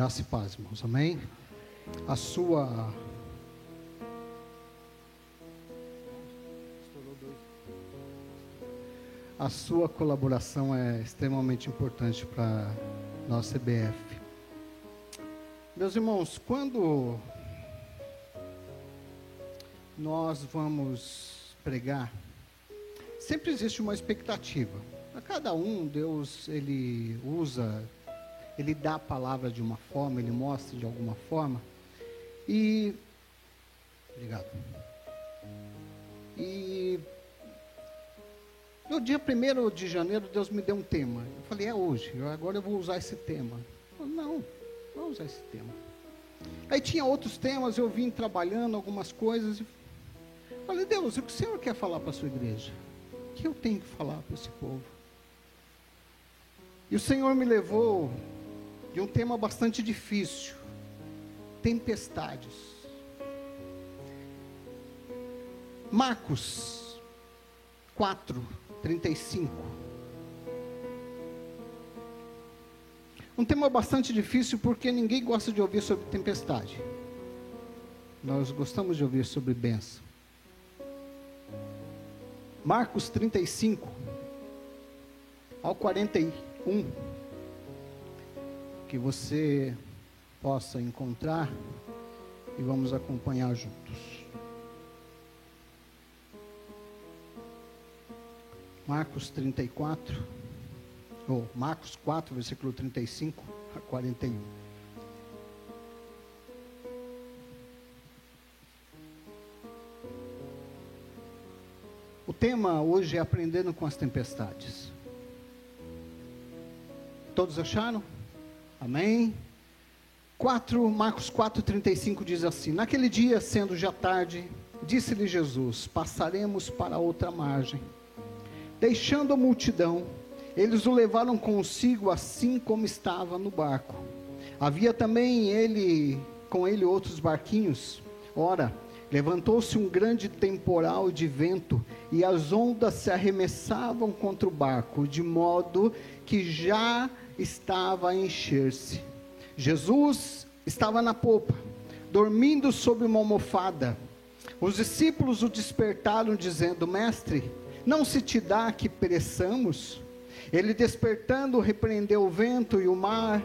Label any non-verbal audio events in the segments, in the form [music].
Graça e paz, irmãos. Amém? A sua. A sua colaboração é extremamente importante para nossa CBF. Meus irmãos, quando nós vamos pregar, sempre existe uma expectativa. A cada um, Deus ele usa ele dá a palavra de uma forma, ele mostra de alguma forma. E. Obrigado. E. No dia 1 de janeiro, Deus me deu um tema. Eu falei, é hoje, agora eu vou usar esse tema. Falei, não, vou usar esse tema. Aí tinha outros temas, eu vim trabalhando algumas coisas. E falei, Deus, o que o Senhor quer falar para a sua igreja? O que eu tenho que falar para esse povo? E o Senhor me levou de um tema bastante difícil: tempestades. Marcos 4, 35. Um tema bastante difícil porque ninguém gosta de ouvir sobre tempestade. Nós gostamos de ouvir sobre bênção. Marcos 35 ao 41 que você possa encontrar e vamos acompanhar juntos. Marcos 34, ou Marcos 4, versículo 35 a 41. O tema hoje é aprendendo com as tempestades. Todos acharam? Amém? 4, Marcos 4,35 diz assim: Naquele dia, sendo já tarde, disse-lhe Jesus: Passaremos para outra margem. Deixando a multidão, eles o levaram consigo assim como estava no barco. Havia também ele com ele outros barquinhos. Ora, levantou-se um grande temporal de vento e as ondas se arremessavam contra o barco, de modo que já estava a encher-se. Jesus estava na popa, dormindo sobre uma almofada. Os discípulos o despertaram, dizendo: Mestre, não se te dá que pereçamos? Ele despertando, repreendeu o vento e o mar.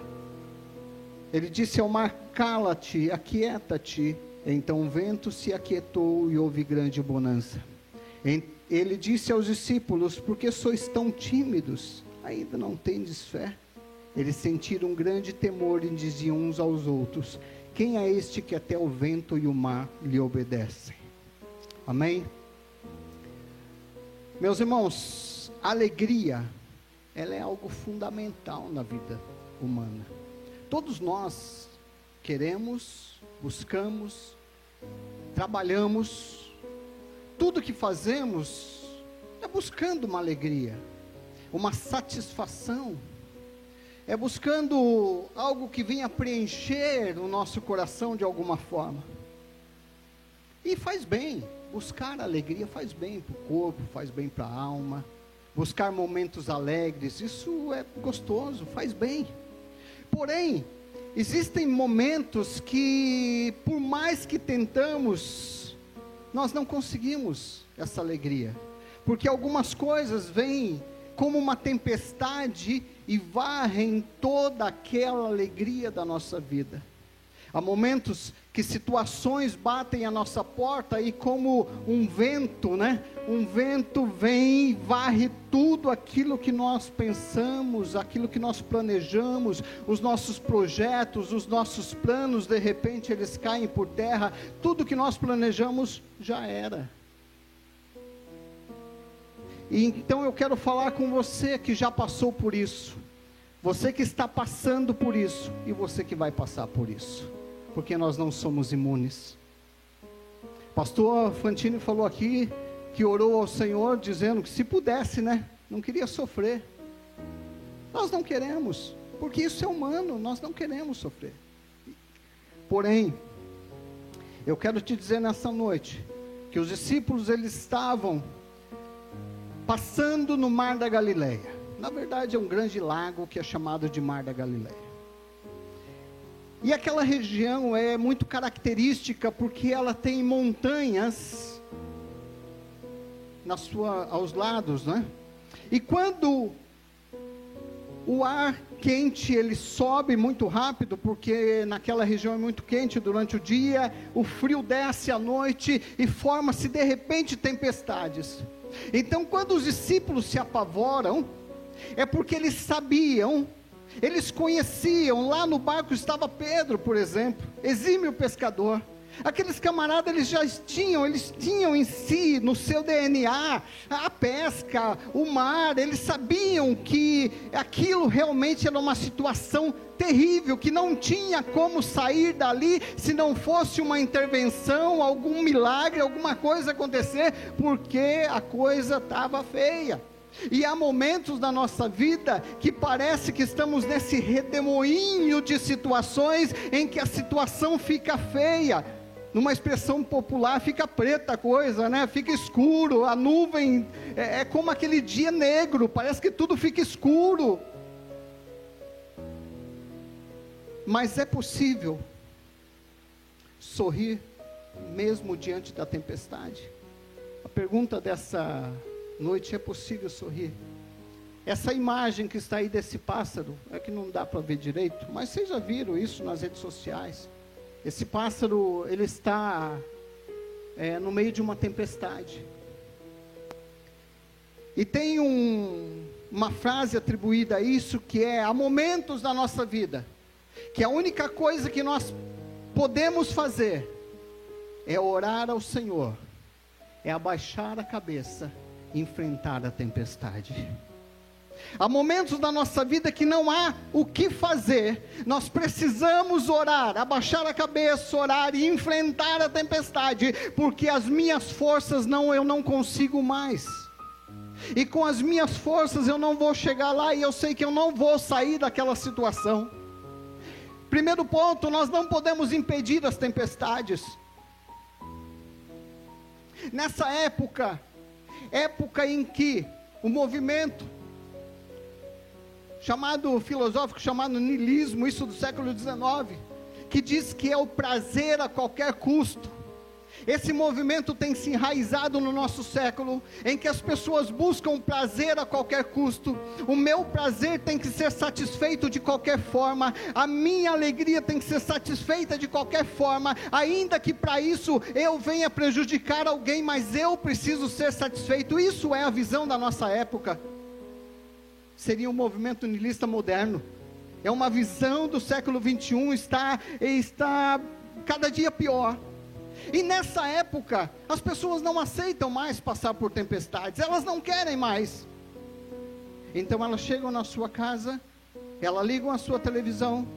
Ele disse ao mar: Cala-te, aquieta-te. Então o vento se aquietou e houve grande bonança. Ele disse aos discípulos: Por que sois tão tímidos? Ainda não tendes fé? Eles sentiram um grande temor e diziam uns aos outros: Quem é este que até o vento e o mar lhe obedecem? Amém? Meus irmãos, alegria, ela é algo fundamental na vida humana. Todos nós queremos, buscamos, trabalhamos, tudo que fazemos é buscando uma alegria, uma satisfação é buscando algo que venha preencher o nosso coração de alguma forma. E faz bem, buscar alegria faz bem para o corpo, faz bem para a alma. Buscar momentos alegres, isso é gostoso, faz bem. Porém, existem momentos que, por mais que tentamos, nós não conseguimos essa alegria. Porque algumas coisas vêm como uma tempestade e varrem toda aquela alegria da nossa vida. Há momentos que situações batem a nossa porta e como um vento, né? Um vento vem e varre tudo aquilo que nós pensamos, aquilo que nós planejamos, os nossos projetos, os nossos planos, de repente eles caem por terra, tudo que nós planejamos já era. E então eu quero falar com você que já passou por isso. Você que está passando por isso e você que vai passar por isso. Porque nós não somos imunes. Pastor Fantini falou aqui que orou ao Senhor dizendo que se pudesse, né? Não queria sofrer. Nós não queremos, porque isso é humano, nós não queremos sofrer. Porém, eu quero te dizer nessa noite que os discípulos eles estavam passando no mar da Galileia. Na verdade, é um grande lago que é chamado de Mar da Galileia. E aquela região é muito característica porque ela tem montanhas na sua, aos lados, né? E quando o ar quente ele sobe muito rápido, porque naquela região é muito quente durante o dia, o frio desce à noite e forma-se de repente tempestades. Então, quando os discípulos se apavoram, é porque eles sabiam eles conheciam, lá no barco estava Pedro, por exemplo, exímio pescador. Aqueles camaradas eles já tinham, eles tinham em si, no seu DNA, a pesca, o mar, eles sabiam que aquilo realmente era uma situação terrível, que não tinha como sair dali se não fosse uma intervenção, algum milagre, alguma coisa acontecer, porque a coisa estava feia. E há momentos na nossa vida que parece que estamos nesse redemoinho de situações em que a situação fica feia. Numa expressão popular, fica preta a coisa, né? Fica escuro, a nuvem é, é como aquele dia negro, parece que tudo fica escuro. Mas é possível sorrir mesmo diante da tempestade? A pergunta dessa noite é possível sorrir. Essa imagem que está aí desse pássaro, é que não dá para ver direito, mas vocês já viram isso nas redes sociais. Esse pássaro, ele está é, no meio de uma tempestade. E tem um, uma frase atribuída a isso que é: há momentos na nossa vida que a única coisa que nós podemos fazer é orar ao Senhor, é abaixar a cabeça enfrentar a tempestade. Há momentos da nossa vida que não há o que fazer, nós precisamos orar, abaixar a cabeça, orar e enfrentar a tempestade, porque as minhas forças não, eu não consigo mais. E com as minhas forças eu não vou chegar lá e eu sei que eu não vou sair daquela situação. Primeiro ponto, nós não podemos impedir as tempestades. Nessa época, época em que o movimento chamado filosófico chamado niilismo, isso do século XIX, que diz que é o prazer a qualquer custo. Esse movimento tem se enraizado no nosso século, em que as pessoas buscam prazer a qualquer custo. O meu prazer tem que ser satisfeito de qualquer forma, a minha alegria tem que ser satisfeita de qualquer forma, ainda que para isso eu venha prejudicar alguém, mas eu preciso ser satisfeito. Isso é a visão da nossa época. Seria um movimento niilista moderno. É uma visão do século 21, está, está cada dia pior. E nessa época, as pessoas não aceitam mais passar por tempestades, elas não querem mais. Então elas chegam na sua casa, elas ligam a sua televisão,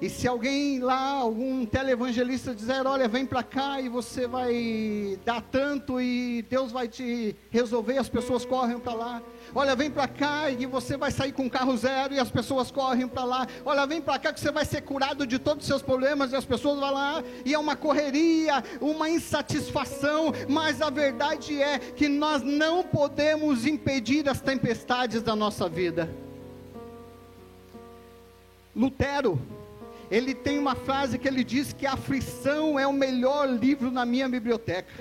e se alguém lá, algum televangelista dizer, olha, vem para cá e você vai dar tanto e Deus vai te resolver, as pessoas correm para lá. Olha, vem para cá e você vai sair com carro zero e as pessoas correm para lá. Olha, vem para cá que você vai ser curado de todos os seus problemas e as pessoas vão lá. E é uma correria, uma insatisfação, mas a verdade é que nós não podemos impedir as tempestades da nossa vida. Lutero, ele tem uma frase que ele diz que a aflição é o melhor livro na minha biblioteca.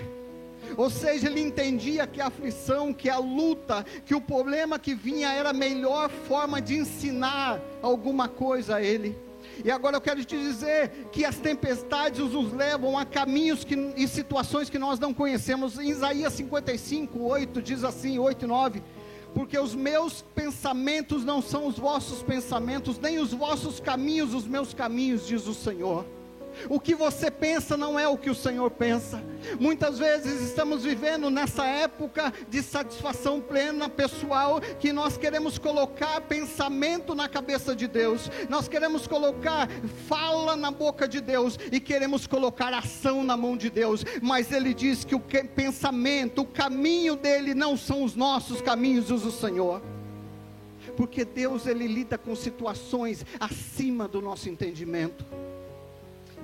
Ou seja, ele entendia que a aflição, que a luta, que o problema que vinha era a melhor forma de ensinar alguma coisa a ele. E agora eu quero te dizer que as tempestades nos levam a caminhos que, e situações que nós não conhecemos. Em Isaías 55, 8 diz assim, 8 e 9: Porque os meus pensamentos não são os vossos pensamentos, nem os vossos caminhos os meus caminhos, diz o Senhor. O que você pensa não é o que o Senhor pensa. Muitas vezes estamos vivendo nessa época de satisfação plena pessoal que nós queremos colocar pensamento na cabeça de Deus, nós queremos colocar fala na boca de Deus e queremos colocar ação na mão de Deus, mas Ele diz que o pensamento, o caminho dele não são os nossos caminhos, os do Senhor porque Deus ele lida com situações acima do nosso entendimento.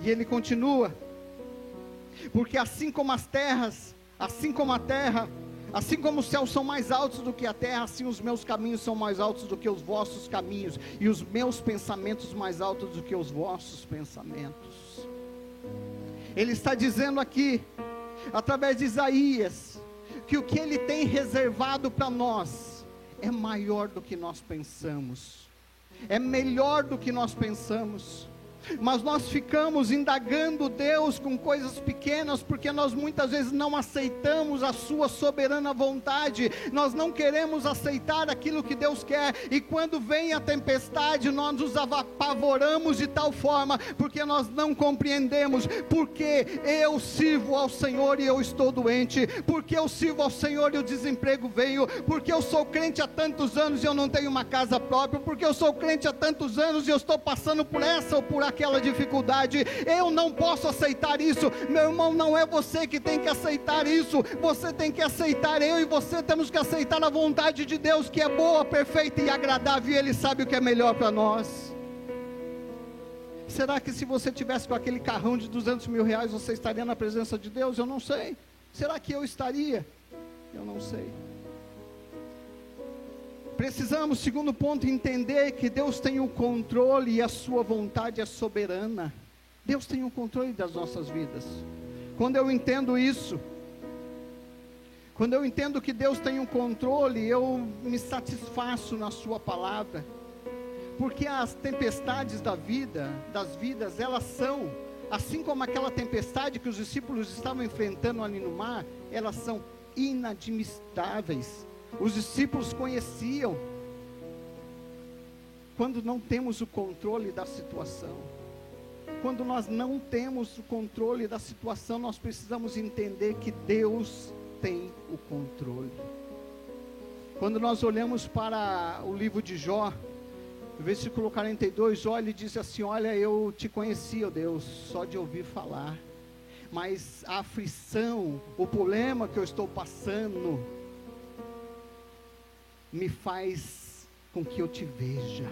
E ele continua: porque assim como as terras, assim como a terra Assim como os céus são mais altos do que a terra, assim os meus caminhos são mais altos do que os vossos caminhos, e os meus pensamentos mais altos do que os vossos pensamentos. Ele está dizendo aqui, através de Isaías, que o que ele tem reservado para nós é maior do que nós pensamos, é melhor do que nós pensamos mas nós ficamos indagando Deus com coisas pequenas, porque nós muitas vezes não aceitamos a Sua soberana vontade, nós não queremos aceitar aquilo que Deus quer, e quando vem a tempestade, nós nos apavoramos de tal forma, porque nós não compreendemos, porque eu sirvo ao Senhor e eu estou doente, porque eu sirvo ao Senhor e o desemprego veio, porque eu sou crente há tantos anos e eu não tenho uma casa própria, porque eu sou crente há tantos anos e eu estou passando por essa ou por aquela aquela dificuldade. Eu não posso aceitar isso. Meu irmão, não é você que tem que aceitar isso. Você tem que aceitar. Eu e você temos que aceitar a vontade de Deus, que é boa, perfeita e agradável. E Ele sabe o que é melhor para nós. Será que se você tivesse com aquele carrão de 200 mil reais, você estaria na presença de Deus? Eu não sei. Será que eu estaria? Eu não sei. Precisamos, segundo ponto, entender que Deus tem o controle e a sua vontade é soberana. Deus tem o controle das nossas vidas. Quando eu entendo isso, quando eu entendo que Deus tem o controle, eu me satisfaço na sua palavra. Porque as tempestades da vida, das vidas, elas são, assim como aquela tempestade que os discípulos estavam enfrentando ali no mar, elas são inadmissíveis os discípulos conheciam. Quando não temos o controle da situação, quando nós não temos o controle da situação, nós precisamos entender que Deus tem o controle. Quando nós olhamos para o livro de Jó, versículo 42, Jó ele diz assim: Olha, eu te conhecia, Deus, só de ouvir falar, mas a aflição, o problema que eu estou passando, me faz com que eu te veja.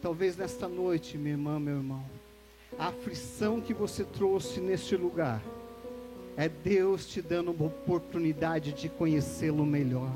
Talvez nesta noite, minha irmã, meu irmão, a aflição que você trouxe neste lugar é Deus te dando uma oportunidade de conhecê-lo melhor.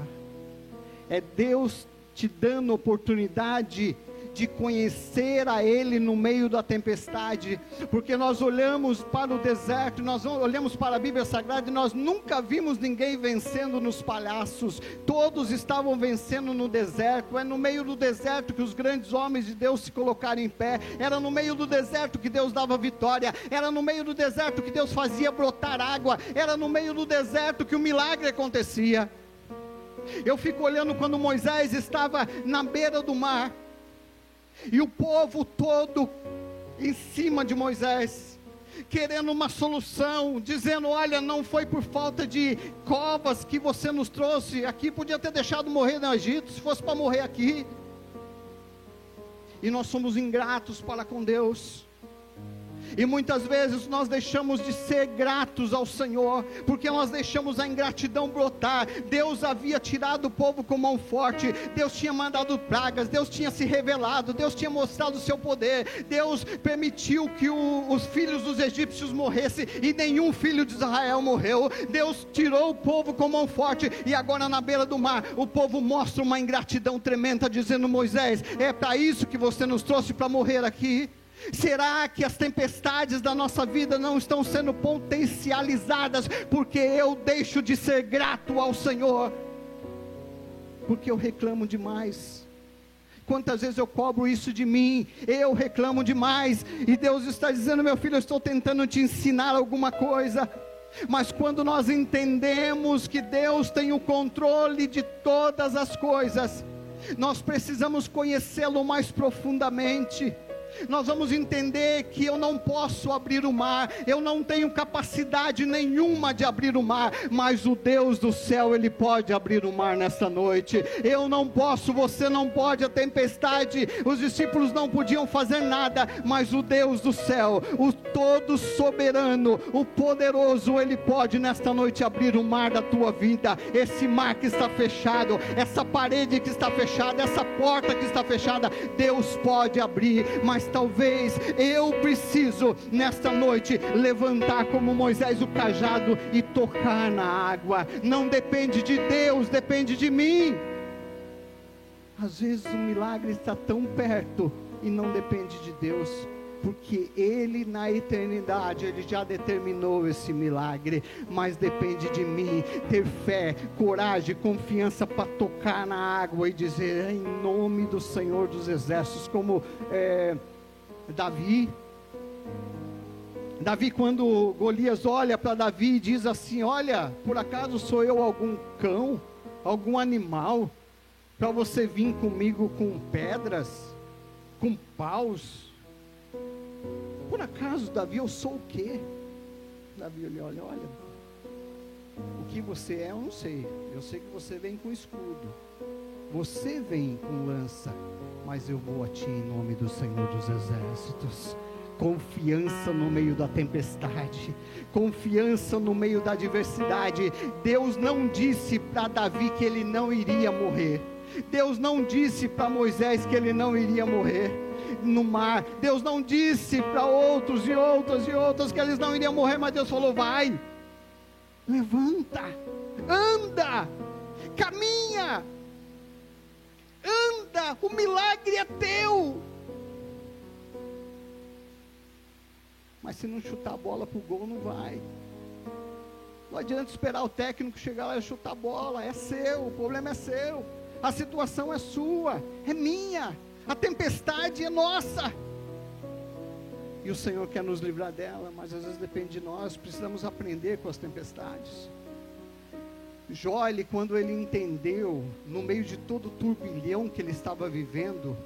É Deus te dando oportunidade de conhecer a Ele no meio da tempestade, porque nós olhamos para o deserto, nós olhamos para a Bíblia Sagrada e nós nunca vimos ninguém vencendo nos palhaços, todos estavam vencendo no deserto. É no meio do deserto que os grandes homens de Deus se colocaram em pé, era no meio do deserto que Deus dava vitória, era no meio do deserto que Deus fazia brotar água, era no meio do deserto que o milagre acontecia. Eu fico olhando quando Moisés estava na beira do mar, e o povo todo em cima de Moisés, querendo uma solução, dizendo: Olha, não foi por falta de covas que você nos trouxe aqui, podia ter deixado morrer no Egito, se fosse para morrer aqui. E nós somos ingratos para com Deus. E muitas vezes nós deixamos de ser gratos ao Senhor, porque nós deixamos a ingratidão brotar. Deus havia tirado o povo com mão forte, Deus tinha mandado pragas, Deus tinha se revelado, Deus tinha mostrado o seu poder, Deus permitiu que o, os filhos dos egípcios morressem e nenhum filho de Israel morreu. Deus tirou o povo com mão forte e agora na beira do mar o povo mostra uma ingratidão tremenda, dizendo: Moisés, é para isso que você nos trouxe para morrer aqui? Será que as tempestades da nossa vida não estão sendo potencializadas porque eu deixo de ser grato ao Senhor? Porque eu reclamo demais. Quantas vezes eu cobro isso de mim? Eu reclamo demais. E Deus está dizendo: meu filho, eu estou tentando te ensinar alguma coisa. Mas quando nós entendemos que Deus tem o controle de todas as coisas, nós precisamos conhecê-lo mais profundamente nós vamos entender que eu não posso abrir o mar, eu não tenho capacidade nenhuma de abrir o mar, mas o Deus do céu, Ele pode abrir o mar nessa noite. Eu não posso, você não pode, a tempestade, os discípulos não podiam fazer nada, mas o Deus do céu, o todo soberano, o poderoso, Ele pode nesta noite abrir o mar da tua vida, esse mar que está fechado, essa parede que está fechada, essa porta que está fechada, Deus pode abrir, mas Mas talvez eu preciso nesta noite levantar como Moisés o cajado e tocar na água. Não depende de Deus, depende de mim. Às vezes o milagre está tão perto e não depende de Deus porque Ele na eternidade, Ele já determinou esse milagre, mas depende de mim ter fé, coragem, confiança para tocar na água e dizer em nome do Senhor dos Exércitos, como é, Davi. Davi, quando Golias olha para Davi e diz assim: Olha, por acaso sou eu algum cão, algum animal, para você vir comigo com pedras, com paus? Por acaso, Davi, eu sou o quê? Davi olha, olha, olha. O que você é, eu não sei. Eu sei que você vem com escudo. Você vem com lança. Mas eu vou a ti em nome do Senhor dos Exércitos. Confiança no meio da tempestade, confiança no meio da adversidade. Deus não disse para Davi que ele não iria morrer. Deus não disse para Moisés que ele não iria morrer no mar. Deus não disse para outros e outras e outras que eles não iriam morrer, mas Deus falou: vai, levanta, anda, caminha, anda, o milagre é teu. Mas se não chutar a bola para o gol, não vai. Não adianta esperar o técnico chegar lá e chutar a bola. É seu, o problema é seu. A situação é sua, é minha. A tempestade é nossa. E o Senhor quer nos livrar dela, mas às vezes depende de nós, precisamos aprender com as tempestades. Jó, ele, quando ele entendeu, no meio de todo o turbilhão que ele estava vivendo,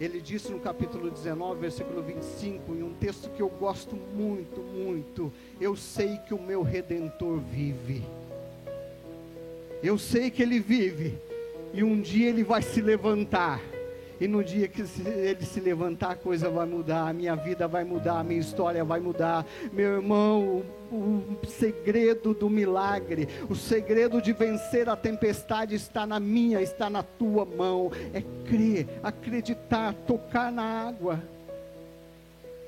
ele disse no capítulo 19, versículo 25, em um texto que eu gosto muito, muito: Eu sei que o meu redentor vive. Eu sei que ele vive, e um dia ele vai se levantar e no dia que ele se levantar, a coisa vai mudar, a minha vida vai mudar, a minha história vai mudar. Meu irmão, o, segredo do milagre, o segredo de vencer a tempestade está na minha, está na tua mão. É crer, acreditar, tocar na água.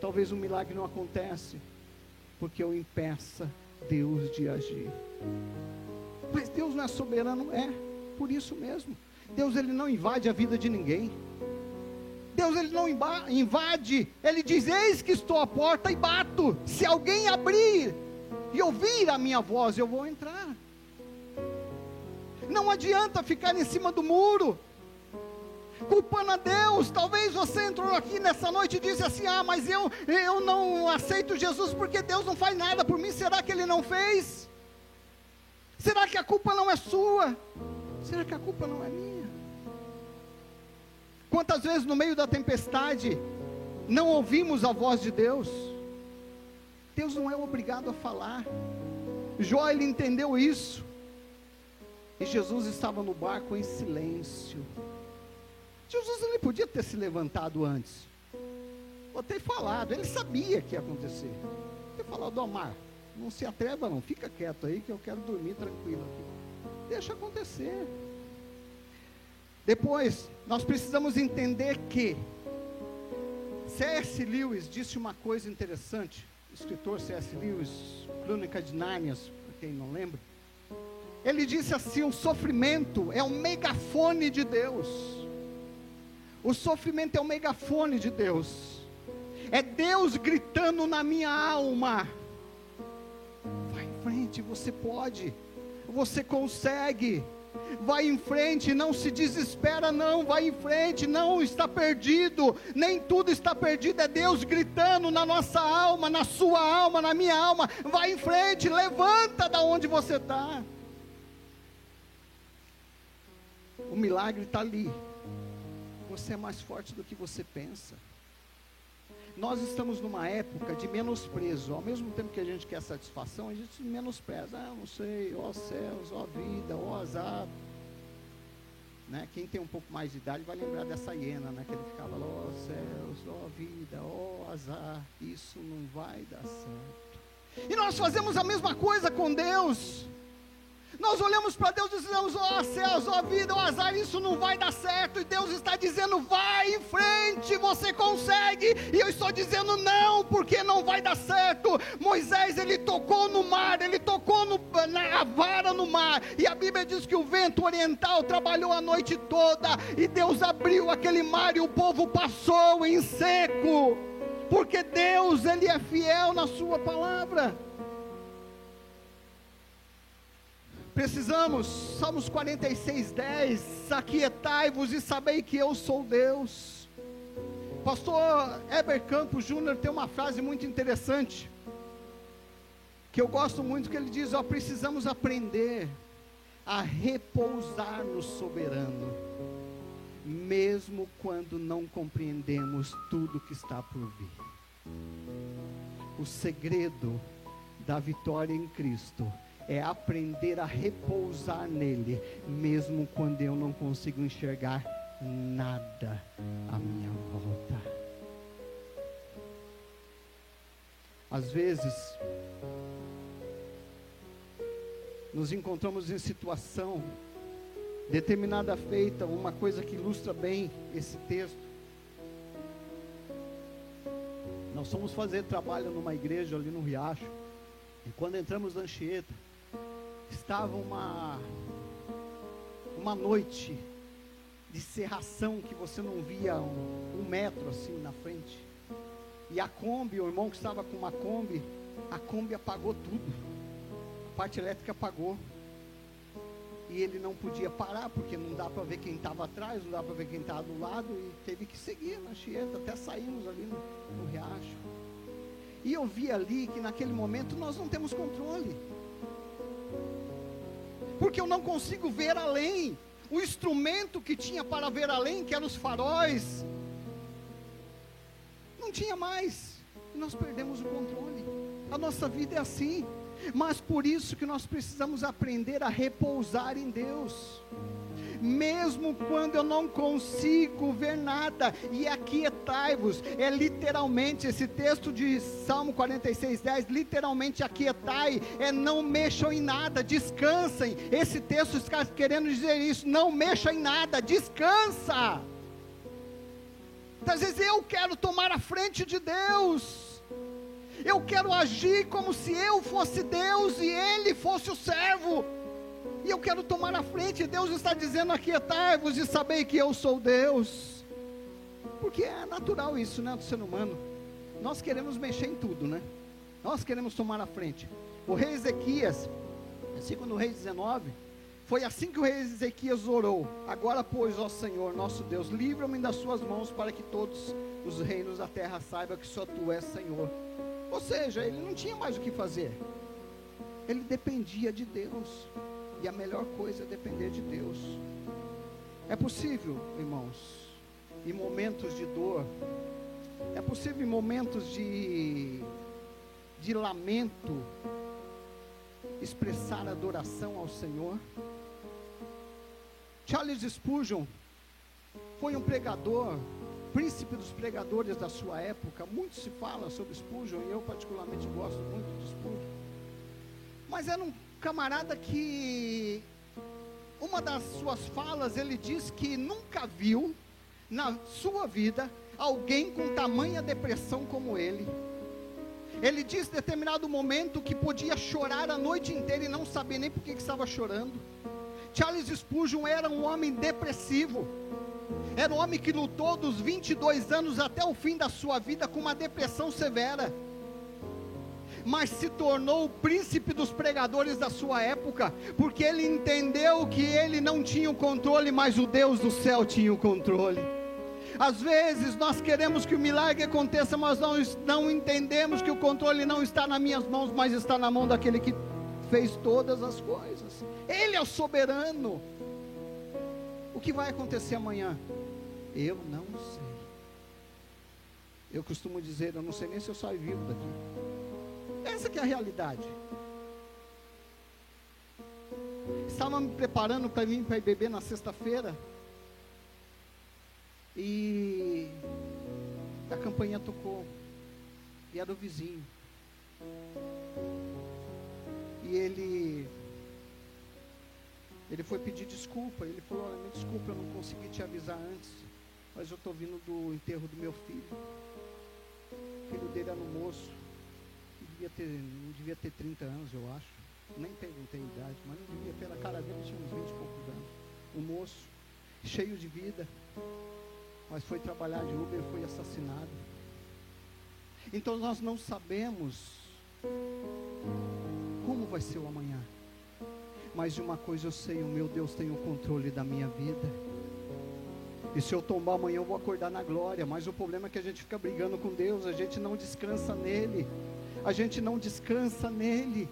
Talvez o milagre não acontece porque eu impeça Deus de agir. Mas Deus não é soberano, é por isso mesmo. Deus ele não invade a vida de ninguém. Deus ele não invade, ele diz: Eis que estou à porta e bato. Se alguém abrir e ouvir a minha voz, eu vou entrar. Não adianta ficar em cima do muro, culpando a Deus. Talvez você entrou aqui nessa noite e disse assim: Ah, mas eu, eu não aceito Jesus porque Deus não faz nada por mim. Será que Ele não fez? Será que a culpa não é sua? Será que a culpa não é minha? Quantas vezes no meio da tempestade não ouvimos a voz de Deus? Deus não é obrigado a falar. Jó ele entendeu isso. E Jesus estava no barco em silêncio. Jesus ele podia ter se levantado antes. Ou ter falado, ele sabia que ia acontecer. Ter falado, Omar, não se atreva não, fica quieto aí que eu quero dormir tranquilo aqui. Deixa acontecer. Depois, nós precisamos entender que C.S. Lewis disse uma coisa interessante. O escritor C.S. Lewis, Crônica de Nárnias, para quem não lembra. Ele disse assim: o sofrimento é o megafone de Deus. O sofrimento é o megafone de Deus. É Deus gritando na minha alma. Vai em frente, você pode. Você consegue. Vai em frente, não se desespera, não. Vai em frente, não está perdido. Nem tudo está perdido. É Deus gritando na nossa alma, na sua alma, na minha alma. Vai em frente, levanta da onde você está. O milagre está ali. Você é mais forte do que você pensa. Nós estamos numa época de menosprezo. Ao mesmo tempo que a gente quer satisfação, a gente menospreza. Ah, não sei, ó céus, ó vida, ó azar. Né? Quem tem um pouco mais de idade vai lembrar dessa hiena, né? Que ele ficava lá, ó céus, ó vida, ó azar. Isso não vai dar certo. E nós fazemos a mesma coisa com Deus. Nós olhamos para Deus e dizemos: ó oh, céus, ó oh, vida, ó oh, azar, isso não vai dar certo. E Deus está dizendo: vai em frente, você consegue. E eu estou dizendo: não, porque não vai dar certo. Moisés, ele tocou no mar, ele tocou no, na vara no mar. E a Bíblia diz que o vento oriental trabalhou a noite toda. E Deus abriu aquele mar e o povo passou em seco. Porque Deus, Ele é fiel na Sua palavra. Precisamos, Salmos 46, 10, aquietai-vos e sabei que eu sou Deus. Pastor Heber Campos Júnior tem uma frase muito interessante, que eu gosto muito, que ele diz, ó, precisamos aprender a repousar no soberano, mesmo quando não compreendemos tudo que está por vir. O segredo da vitória em Cristo é aprender a repousar nele, mesmo quando eu não consigo enxergar nada à minha volta. Às vezes, nos encontramos em situação determinada feita, uma coisa que ilustra bem esse texto. Nós fomos fazer trabalho numa igreja ali no Riacho, e quando entramos na Anchieta, estava uma uma noite de serração que você não via um, um, metro assim na frente. E a Kombi, o irmão que estava com uma Kombi, a Kombi apagou tudo. A parte elétrica apagou. E ele não podia parar, porque não dá para ver quem estava atrás, não dá para ver quem estava do lado, e teve que seguir na Chieta, até saímos ali no, no riacho. E eu vi ali que naquele momento nós não temos controle porque eu não consigo ver além. O instrumento que tinha para ver além, que eram os faróis, não tinha mais. E nós perdemos o controle. A nossa vida é assim. Mas por isso que nós precisamos aprender a repousar em Deus mesmo quando eu não consigo ver nada, e aquietai-vos, é literalmente, esse texto de Salmo 46, 10, literalmente aquietai, é não mexam em nada, descansem, esse texto está querendo dizer isso, não mexa em nada, descansa, às vezes eu quero tomar a frente de Deus, eu quero agir como se eu fosse Deus e Ele fosse o servo, eu quero tomar a frente. Deus está dizendo: aquietai-vos e sabei que eu sou Deus. Porque é natural isso, né, do ser humano. Nós queremos mexer em tudo, né? Nós queremos tomar a frente. O rei Ezequias, segundo o rei 19, foi assim que o rei Ezequias orou. Agora, pois, ó Senhor, nosso Deus, livra-me das suas mãos para que todos os reinos da terra saibam que só tu és Senhor. Ou seja, ele não tinha mais o que fazer. Ele dependia de Deus. A melhor coisa é depender de Deus. É possível, irmãos, em momentos de dor, é possível em momentos de, de lamento, expressar adoração ao Senhor. Charles Spurgeon foi um pregador, príncipe dos pregadores da sua época. Muito se fala sobre Spurgeon e eu particularmente gosto muito de Spurgeon. Mas era um camarada que, uma das suas falas, ele diz que nunca viu na sua vida alguém com tamanha depressão como ele. Ele diz em determinado momento que podia chorar a noite inteira e não saber nem por que estava chorando. Charles Spurgeon era um homem depressivo. Era um homem que lutou dos 22 anos até o fim da sua vida com uma depressão severa mas se tornou o príncipe dos pregadores da sua época, porque ele entendeu que ele não tinha o controle, mas o Deus do céu tinha o controle. Às vezes nós queremos que o milagre aconteça, mas nós não entendemos que o controle não está nas minhas mãos, mas está na mão daquele que fez todas as coisas. Ele é o soberano. O que vai acontecer amanhã? Eu não sei. Eu costumo dizer, eu não sei nem se eu saio vivo daqui. Essa que é a realidade. Estava me preparando para vir para ir beber na sexta-feira. E a campanha tocou. E era o vizinho. E ele Ele foi pedir desculpa. Ele falou: Olha, me desculpa, eu não consegui te avisar antes. Mas eu estou vindo do enterro do meu filho. O filho dele era um moço. Devia ter, não devia ter 30 anos, eu acho. Nem a idade, mas não devia. Pela cara dele tinha uns 20 e poucos anos. Um moço, cheio de vida. Mas foi trabalhar de Uber e foi assassinado. Então nós não sabemos como vai ser o amanhã. Mas de uma coisa eu sei, o meu Deus tem o controle da minha vida. E se eu tombar amanhã eu vou acordar na glória. Mas o problema é que a gente fica brigando com Deus, a gente não descansa nele. A gente não descansa nele.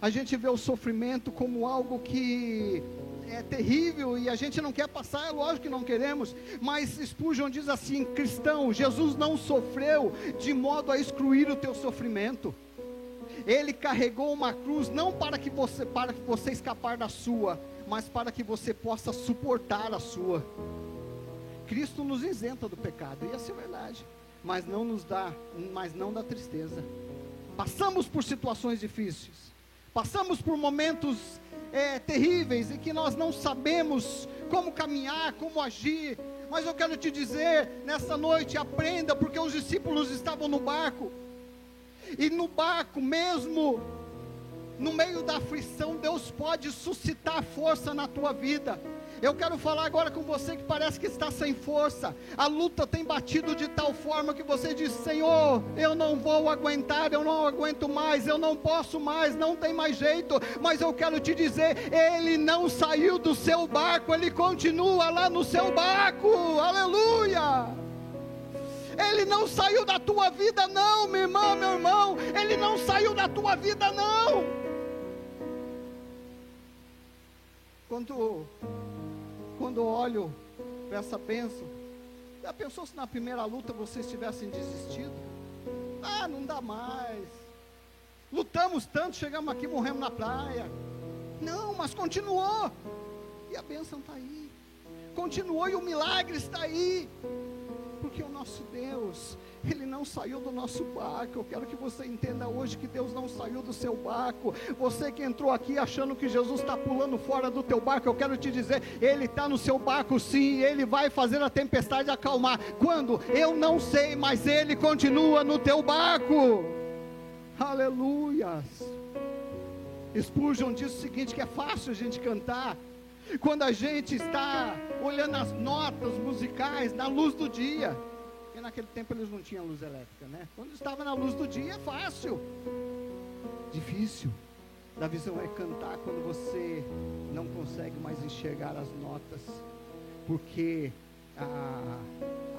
A gente vê o sofrimento como algo que é terrível e a gente não quer passar, é lógico que não queremos, mas Spurgeon diz assim: cristão, Jesus não sofreu de modo a excluir o teu sofrimento. Ele carregou uma cruz não para que você para que você escapar da sua, mas para que você possa suportar a sua. Cristo nos isenta do pecado, e essa é verdade, mas não nos dá, mas não da tristeza. Passamos por situações difíceis, passamos por momentos é, terríveis e que nós não sabemos como caminhar, como agir. Mas eu quero te dizer nessa noite: aprenda, porque os discípulos estavam no barco, e no barco, mesmo no meio da aflição, Deus pode suscitar força na tua vida. Eu quero falar agora com você que parece que está sem força. A luta tem batido de tal forma que você diz: Senhor, eu não vou aguentar, eu não aguento mais, eu não posso mais, não tem mais jeito. Mas eu quero te dizer: Ele não saiu do seu barco, ele continua lá no seu barco. Aleluia! Ele não saiu da tua vida, não, minha irmã, meu irmão. Ele não saiu da tua vida, não. Quando, quando olho para essa bênção, já pensou se na primeira luta vocês tivessem desistido? Ah, não dá mais. Lutamos tanto, chegamos aqui, morremos na praia. Não, mas continuou. E a bênção está aí. Continuou e o milagre está aí porque o nosso Deus, Ele não saiu do nosso barco. Eu quero que você entenda hoje que Deus não saiu do seu barco. Você que entrou aqui achando que Jesus está pulando fora do teu barco, eu quero te dizer, Ele está no seu barco sim, Ele vai fazer a tempestade acalmar. Quando? Eu não sei, mas Ele continua no teu barco. Aleluias. Spurgeon diz o seguinte: que é fácil a gente cantar quando a gente está olhando as notas musicais na luz do dia. Porque naquele tempo eles não tinham luz elétrica, né? Quando estava na luz do dia é fácil. Difícil da visão é cantar quando você não consegue mais enxergar as notas, porque a,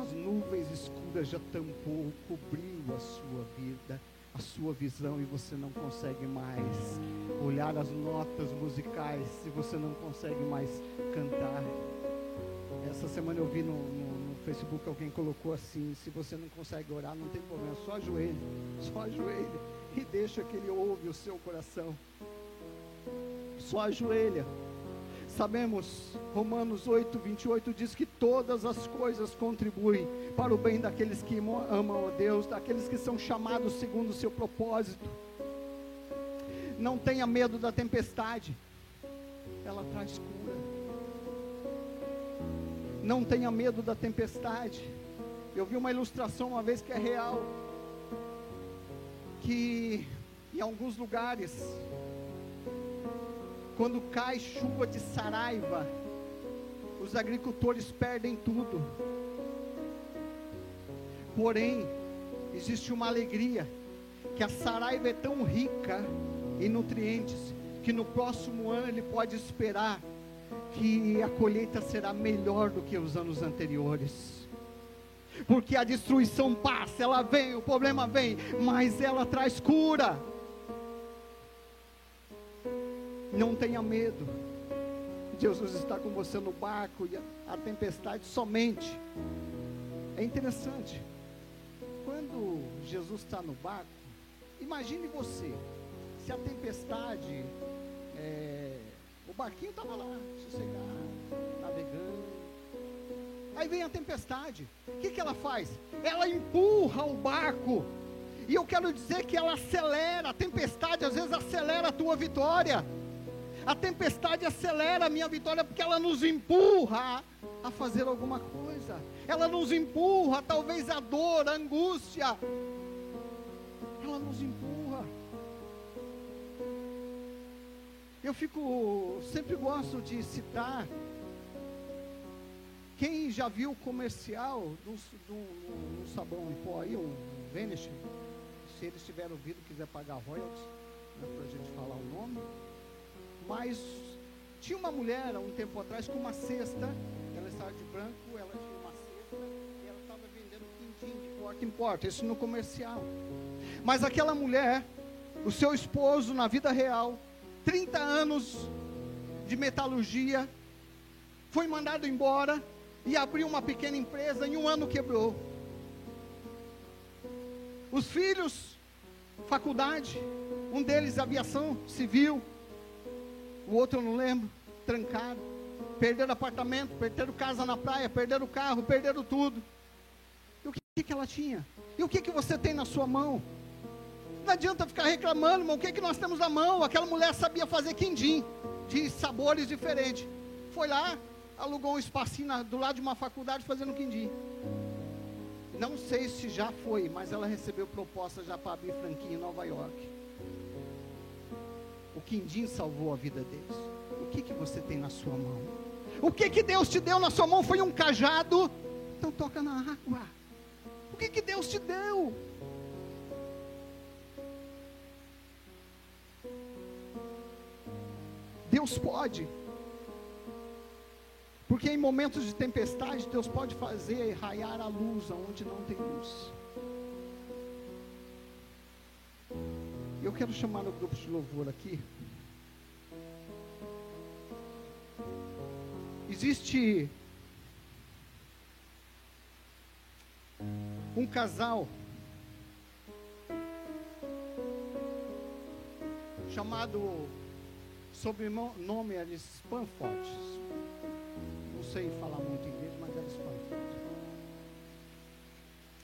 as nuvens escuras já tampou, cobriu a sua vida a sua visão e você não consegue mais olhar as notas musicais, se você não consegue mais cantar. Essa semana eu vi no, no, no, Facebook alguém colocou assim: se você não consegue orar, não tem problema, só ajoelhe, [laughs] só ajoelhe e deixa que Ele ouve o seu coração. Só ajoelha. Sabemos, Romanos 8, 28 diz que todas as coisas contribuem para o bem daqueles que amam a Deus, daqueles que são chamados segundo o seu propósito. Não tenha medo da tempestade, ela traz cura. Não tenha medo da tempestade. Eu vi uma ilustração uma vez que é real, que em alguns lugares quando cai chuva de saraiva, os agricultores perdem tudo. Porém, existe uma alegria que a saraiva é tão rica em nutrientes que no próximo ano ele pode esperar que a colheita será melhor do que os anos anteriores. Porque a destruição passa, ela vem, o problema vem, mas ela traz cura. Não tenha medo. Jesus está com você no barco e a, a tempestade somente. É interessante. Quando Jesus está no barco, imagine você, se a tempestade, é, o barquinho estava lá, sossegado, navegando. Aí vem a tempestade. O que, que ela faz? Ela empurra o barco. E eu quero dizer que ela acelera, a tempestade às vezes acelera a tua vitória A tempestade acelera a minha vitória porque ela nos empurra a fazer alguma coisa. Ela nos empurra, talvez a dor, a angústia. Ela nos empurra. Eu fico, sempre gosto de citar. Quem já viu o comercial do, do, do, sabão em pó aí, o Vanish, se eles tiverem ouvido, quiser pagar royalties, né, para a gente falar o nome. Mas tinha uma mulher há um tempo atrás com uma cesta, ela estava de branco, ela tinha uma cesta e ela estava vendendo quindim de porta em porta, isso no comercial. Mas aquela mulher, o seu esposo na vida real, 30 anos de metalurgia, foi mandado embora e abriu uma pequena empresa, em um ano quebrou. Os filhos, faculdade, um deles aviação civil, o outro eu não lembro, trancaram, perderam apartamento, perderam casa na praia, perderam carro, perderam tudo. E o que, que ela tinha? E o que, que você tem na sua mão? Não adianta ficar reclamando, irmão, o que, que nós temos na mão? Aquela mulher sabia fazer quindim, de sabores diferentes. Foi lá, alugou um espacinho do lado de uma faculdade fazendo quindim. Não sei se já foi, mas ela recebeu proposta já para abrir franquia em Nova York. Quindim salvou a vida deles. O que, que você tem na sua mão? O que, que Deus te deu na sua mão? Foi um cajado? Então toca na água. O que, que Deus te deu? Deus pode. Porque em momentos de tempestade, Deus pode fazer raiar a luz onde não tem luz. Eu quero chamar o grupo de louvor aqui. Existe um casal chamado sobrenome é Spanford. Não sei falar muito inglês,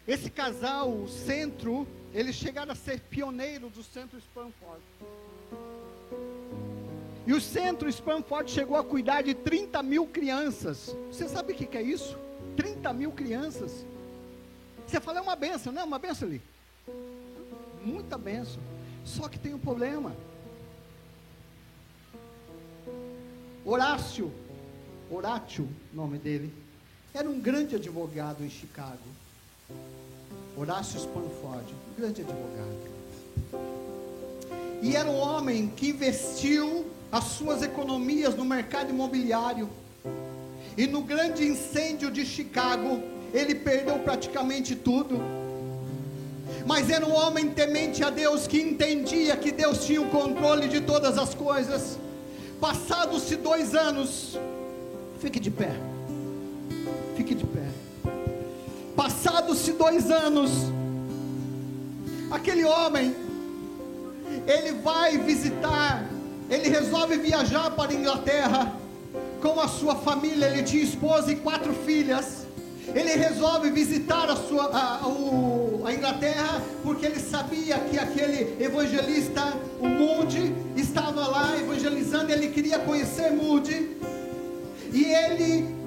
Esse casal, o centro eles chegaram a ser pioneiros do Centro Spamford. E o Centro Spamford chegou a cuidar de 30 mil crianças. Você sabe o que é isso? 30 mil crianças. Você fala, é uma benção, não é uma benção ali? Muita benção. Só que tem um problema. Horácio, Horácio, nome dele, era um grande advogado em Chicago. Horácio Spanford, um grande advogado. E era um homem que investiu as suas economias no mercado imobiliário. E no grande incêndio de Chicago, ele perdeu praticamente tudo. Mas era um homem temente a Deus que entendia que Deus tinha o controle de todas as coisas. Passados-se dois anos, fique de pé, fique de pé. Passados-se dois anos, aquele homem, ele vai visitar, ele resolve viajar para a Inglaterra com a sua família. Ele tinha esposa e quatro filhas. Ele resolve visitar a, sua, a, a, a Inglaterra porque ele sabia que aquele evangelista, o Moody, estava lá evangelizando. Ele queria conhecer Moody. E ele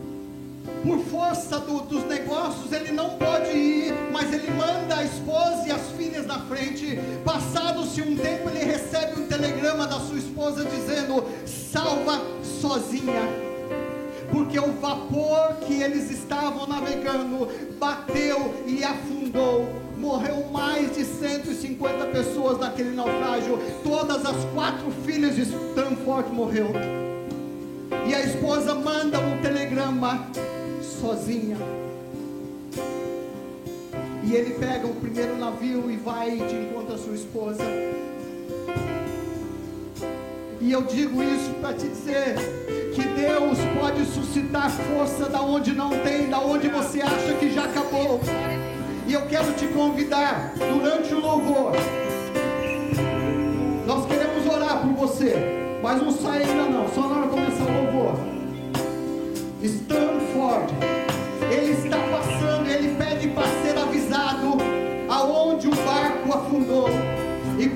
por força do, dos negócios, ele não pode ir, mas ele manda a esposa e as filhas na frente. Passado-se um tempo, ele recebe um telegrama da sua esposa dizendo: salva sozinha. Porque o vapor que eles estavam navegando bateu e afundou. Morreu mais de 150 pessoas naquele naufrágio. Todas as quatro filhas de Stanford morreu. E a esposa manda um telegrama sozinha. E ele pega o primeiro navio e vai de encontro à sua esposa. E eu digo isso para te dizer que Deus pode suscitar força da onde não tem, da onde você acha que já acabou. E eu quero te convidar durante o louvor. Nós queremos orar por você, mas não sai ainda não, só na hora começar o louvor. Stanford,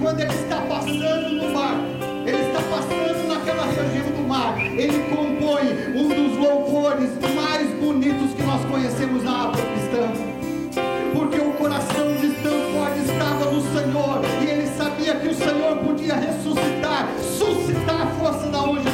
quando ele está passando no barco, ele está passando naquela região amar, ele compõe um dos louvores mais bonitos que nós conhecemos na água cristã. Porque o coração de Stanford estava no Senhor e ele sabia que o Senhor podia ressuscitar, suscitar força da onde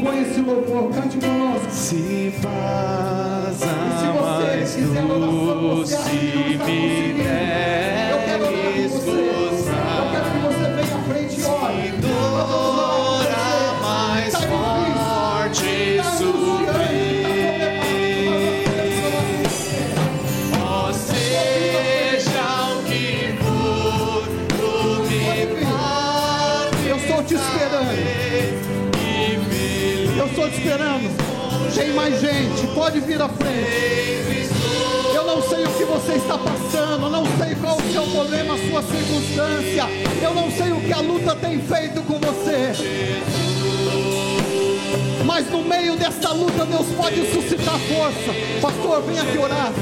compõe esse louvor, cante conosco. Se paz E se você mais fizer oração, você acha se me conseguindo, Mais gente, pode vir à frente. Eu não sei o que você está passando, não sei qual o seu problema, a sua circunstância. Eu não sei o que a luta tem feito com você. Mas no meio dessa luta, Deus pode suscitar força. Pastor, vem aqui orar.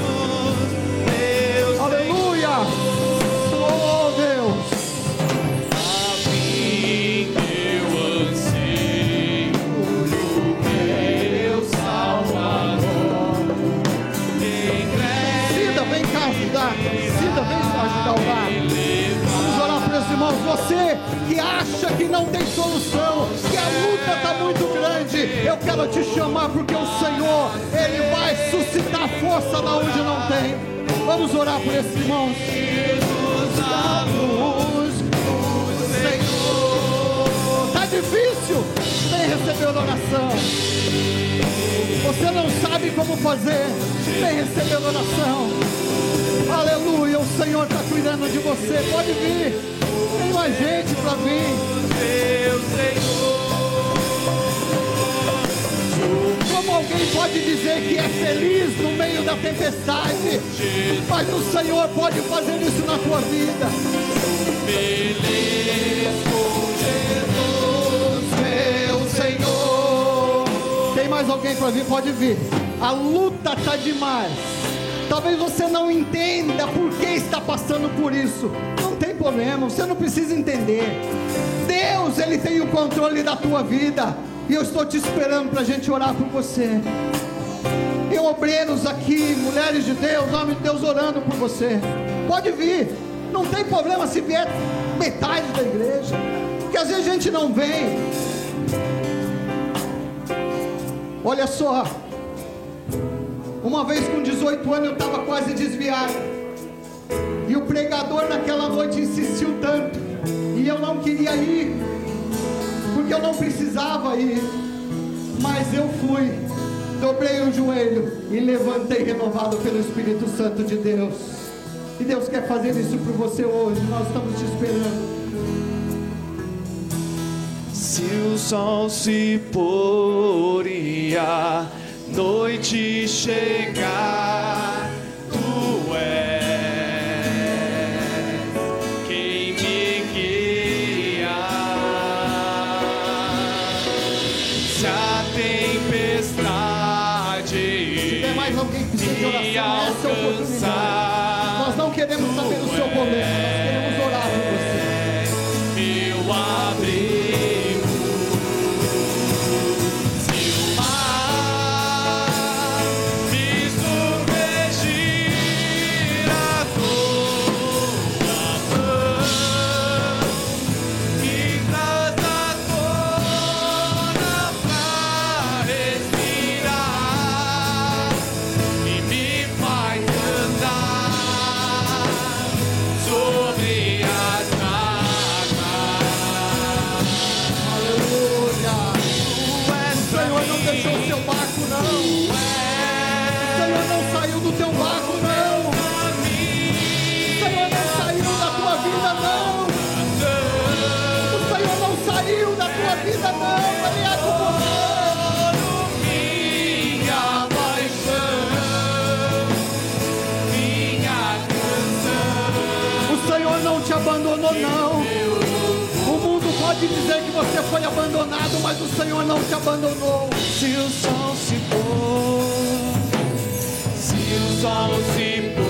Você que acha que não tem solução, que a luta está muito grande, eu quero te chamar porque o Senhor, Ele vai suscitar força lá onde não tem. Vamos orar por esses irmãos. Está difícil? Vem receber oração. Você não sabe como fazer, vem receber oração. Aleluia, o Senhor está cuidando de você. Pode vir, tem mais gente para vir. Meu Senhor, Como alguém pode dizer que é feliz no meio da tempestade, mas o Senhor pode fazer isso na tua vida. feliz com Jesus, Meu Senhor. Tem mais alguém para vir? Pode vir. A luta está demais. Talvez você não entenda por que está passando por isso. Problema, você não precisa entender. Deus, Ele tem o controle da tua vida. E eu estou te esperando para a gente orar por você. Tem obreiros aqui, mulheres de Deus, homens de Deus orando por você. Pode vir, não tem problema se vier metade da igreja, porque às vezes a gente não vem. Olha só, uma vez com 18 anos eu estava quase desviado, e o pregador naquela noite insistiu tanto, e eu não queria ir, porque eu não precisava ir, mas eu fui dobrei o joelho e levantei renovado pelo Espírito Santo de Deus. E Deus quer fazer isso por você hoje. Nós estamos te esperando. Se o sol se pôr e a noite chegar, queremos saber do seu problema, pode dizer que você foi abandonado, mas o Senhor não te abandonou. Se o sol se pôr, se o sol se pôr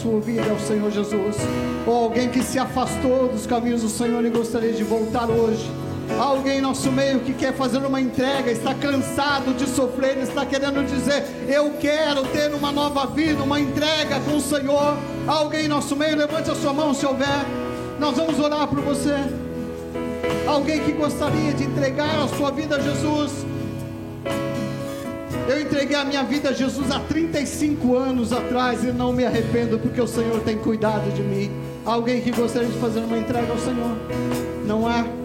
sua vida ao Senhor Jesus. Ou alguém que se afastou dos caminhos do Senhor e gostaria de voltar hoje. Alguém em nosso meio que quer fazer uma entrega, está cansado de sofrer, está querendo dizer: Eu quero ter uma nova vida, uma entrega com o Senhor. Alguém em nosso meio, levante a sua mão se houver. Nós vamos orar por você. Alguém que gostaria de entregar a sua vida a Jesus. Eu entreguei a minha vida a Jesus há 35 anos atrás e não me arrependo porque o Senhor tem cuidado de mim. Alguém que gostaria de fazer uma entrega ao Senhor? Não há?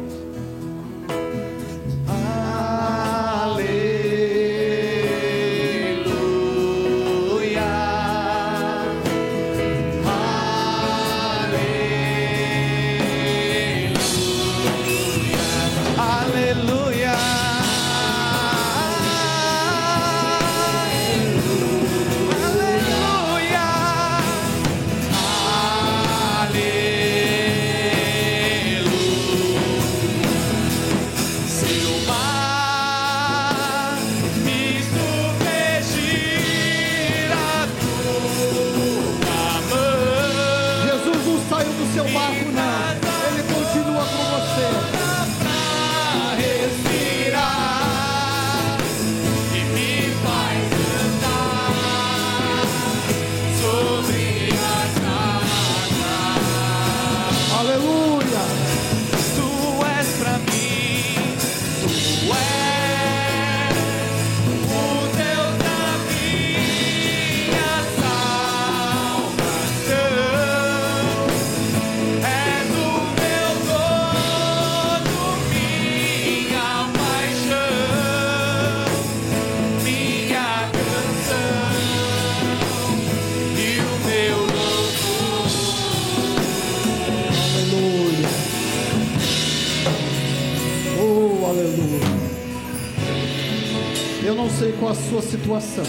Sua situação.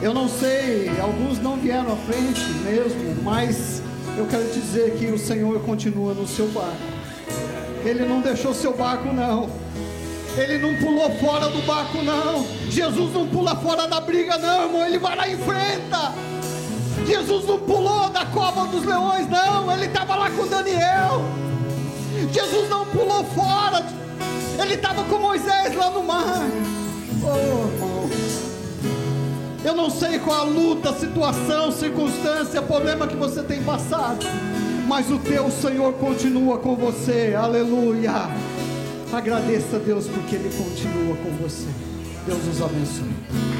Eu não sei, alguns não vieram à frente mesmo, mas eu quero te dizer que o Senhor continua no seu barco. Ele não deixou seu barco, não. Ele não pulou fora do barco, não. Jesus não pula fora da briga, não, irmão. Ele vai lá e enfrenta. Jesus não pulou da cova dos leões, não. Ele estava lá com Daniel. Jesus não pulou fora. Ele estava com Moisés lá no mar. Eu não sei qual a luta, situação, circunstância, problema que você tem passado. Mas o teu Senhor continua com você. Aleluia. Agradeça a Deus porque Ele continua com você. Deus os abençoe.